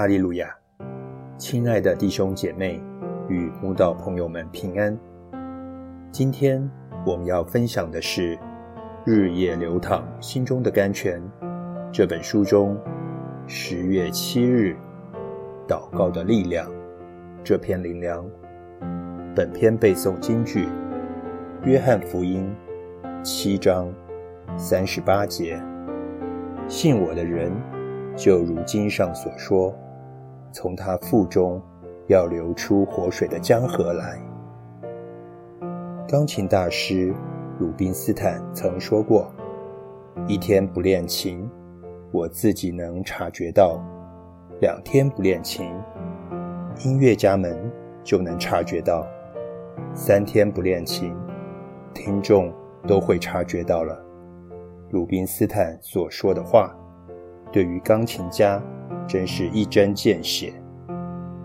哈利路亚！亲爱的弟兄姐妹与慕道朋友们平安。今天我们要分享的是《日夜流淌心中的甘泉》这本书中十月七日祷告的力量这篇灵粮。本篇背诵金句：约翰福音七章三十八节。信我的人。就如经上所说，从他腹中要流出活水的江河来。钢琴大师鲁宾斯坦曾说过：“一天不练琴，我自己能察觉到；两天不练琴，音乐家们就能察觉到；三天不练琴，听众都会察觉到了。”鲁宾斯坦所说的话。对于钢琴家，真是一针见血，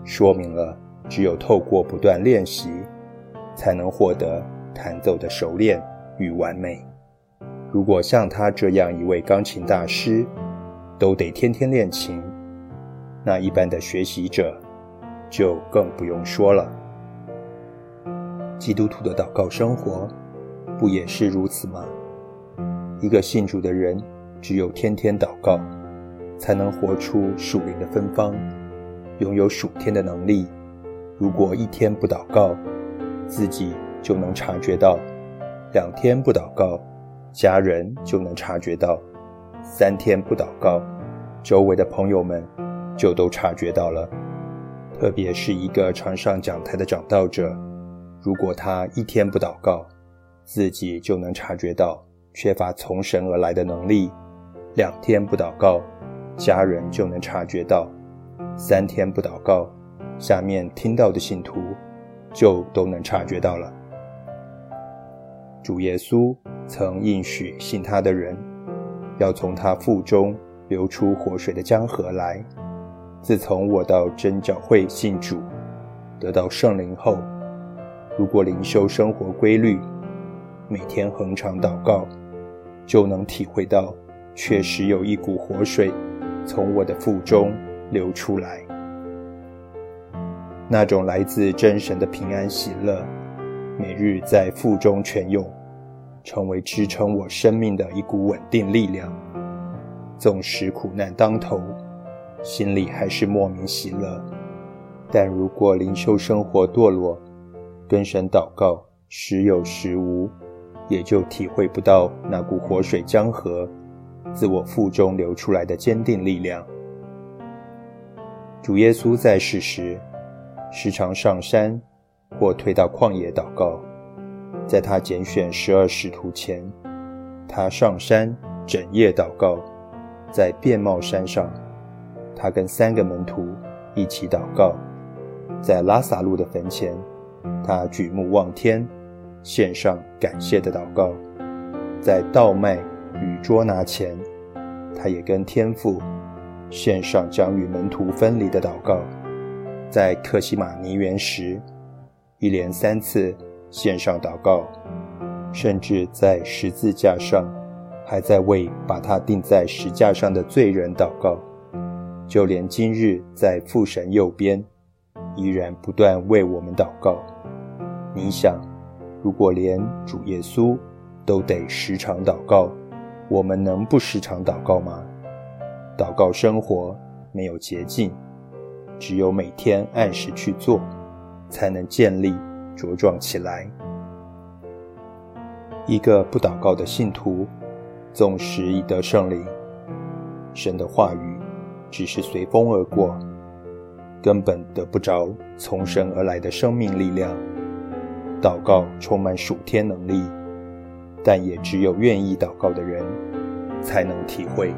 说明了只有透过不断练习，才能获得弹奏的熟练与完美。如果像他这样一位钢琴大师，都得天天练琴，那一般的学习者就更不用说了。基督徒的祷告生活，不也是如此吗？一个信主的人，只有天天祷告。才能活出属灵的芬芳，拥有属天的能力。如果一天不祷告，自己就能察觉到；两天不祷告，家人就能察觉到；三天不祷告，周围的朋友们就都察觉到了。特别是一个常上讲台的讲道者，如果他一天不祷告，自己就能察觉到缺乏从神而来的能力；两天不祷告，家人就能察觉到，三天不祷告，下面听到的信徒就都能察觉到了。主耶稣曾应许信他的人，要从他腹中流出活水的江河来。自从我到真教会信主，得到圣灵后，如果灵修生活规律，每天恒常祷告，就能体会到，确实有一股活水。从我的腹中流出来，那种来自真神的平安喜乐，每日在腹中泉涌，成为支撑我生命的一股稳定力量。纵使苦难当头，心里还是莫名喜乐。但如果灵修生活堕落，跟神祷告时有时无，也就体会不到那股活水江河。自我腹中流出来的坚定力量。主耶稣在世时，时常上山或退到旷野祷告。在他拣选十二使徒前，他上山整夜祷告。在便茂山上，他跟三个门徒一起祷告。在拉萨路的坟前，他举目望天，献上感谢的祷告。在稻麦。与捉拿前，他也跟天父献上将与门徒分离的祷告；在克西马尼园时，一连三次献上祷告；甚至在十字架上，还在为把他钉在石架上的罪人祷告。就连今日在父神右边，依然不断为我们祷告。你想，如果连主耶稣都得时常祷告？我们能不时常祷告吗？祷告生活没有捷径，只有每天按时去做，才能建立茁壮起来。一个不祷告的信徒，纵使已得胜利，神的话语只是随风而过，根本得不着从神而来的生命力量。祷告充满属天能力。但也只有愿意祷告的人，才能体会。